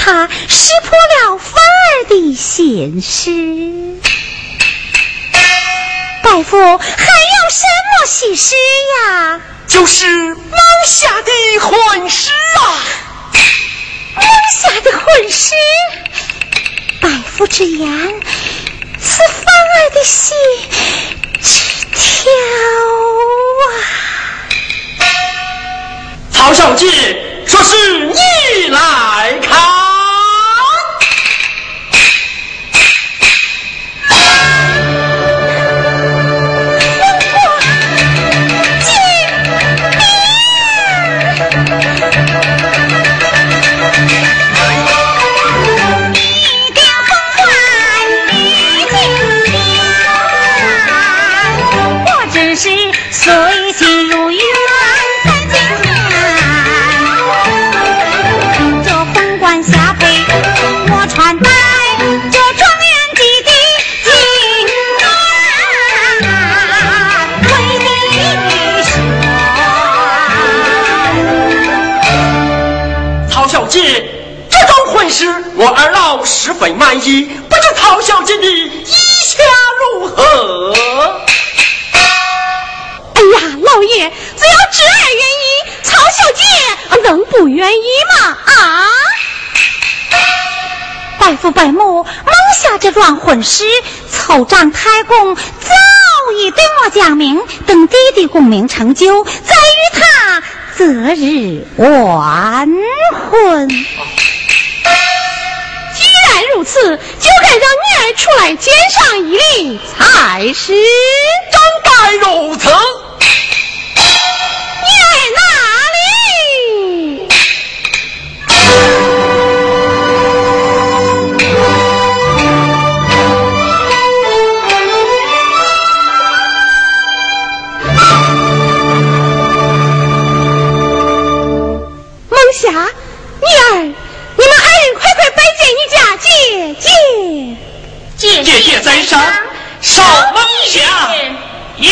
他识破了范儿的心事？拜服还有什么喜事呀？就是蒙夏的婚事啊！蒙夏的婚事，大夫之言，是芳儿的心之跳啊！曹小姐，我二老十分满意，不知曹小姐的意下如何？哎呀，老爷，只要侄儿愿意，曹小姐能不愿意吗？啊！伯父伯母蒙下这桩婚事，凑长太公早已对我讲明，等弟弟功名成就，再与他择日完婚。此，就该让女儿出来见上一礼才是。真该如此。姐姐。姐姐姐在上，少梦想一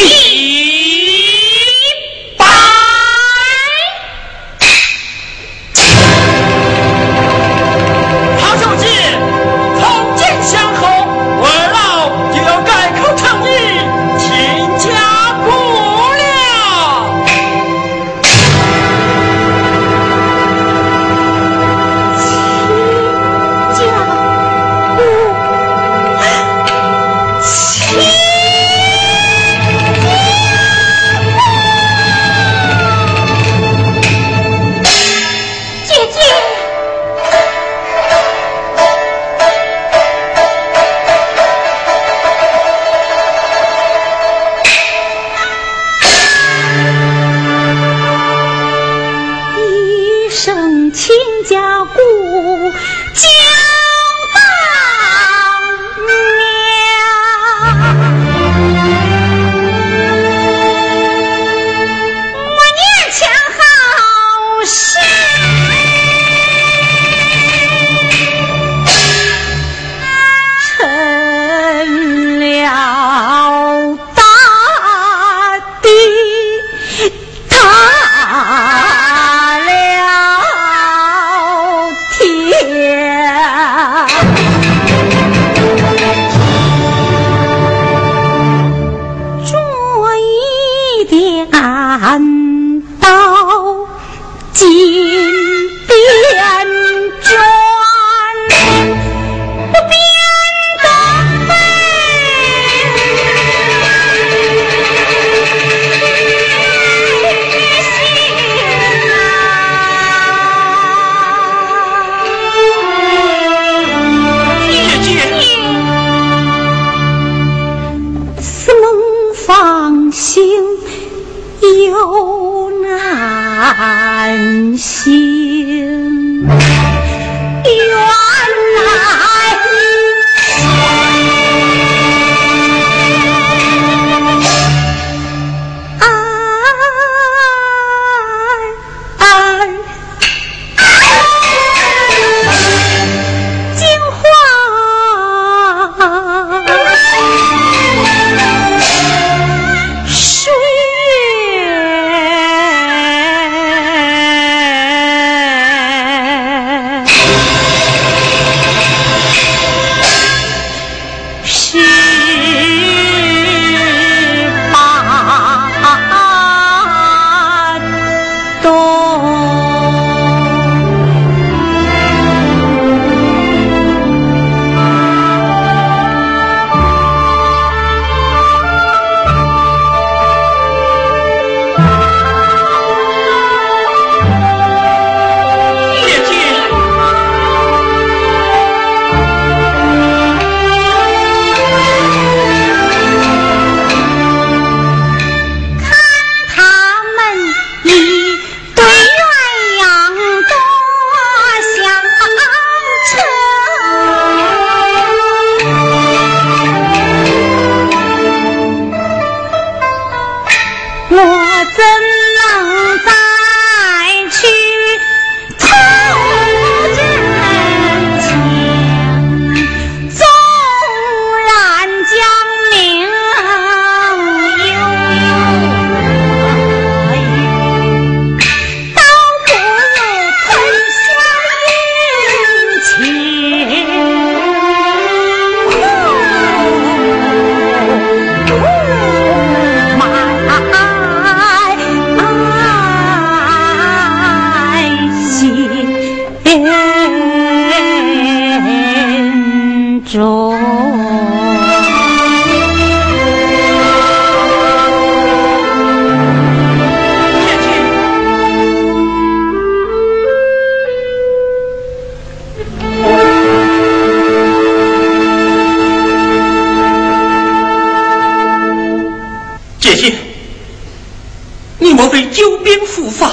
莫非久病复发？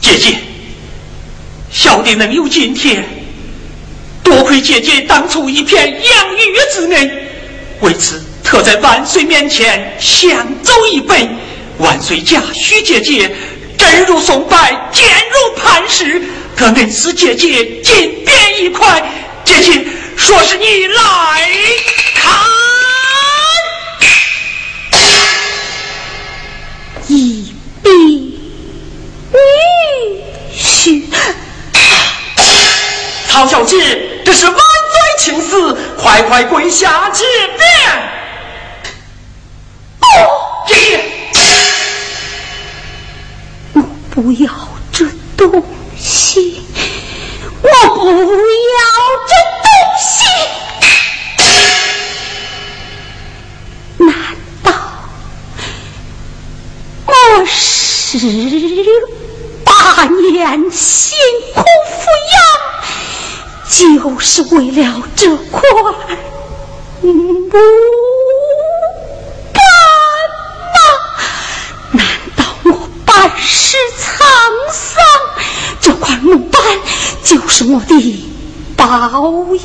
姐姐，小弟能有今天，多亏姐姐当初一片养育之恩，为此特在万岁面前相奏一杯。万岁家许姐姐真如松柏，坚如磐石，可能使姐姐金变一块。姐姐说是你来快快跪下请便。姐姐，我不要都是为了这块木板吗？难道我半世沧桑，这块木板就是我的报应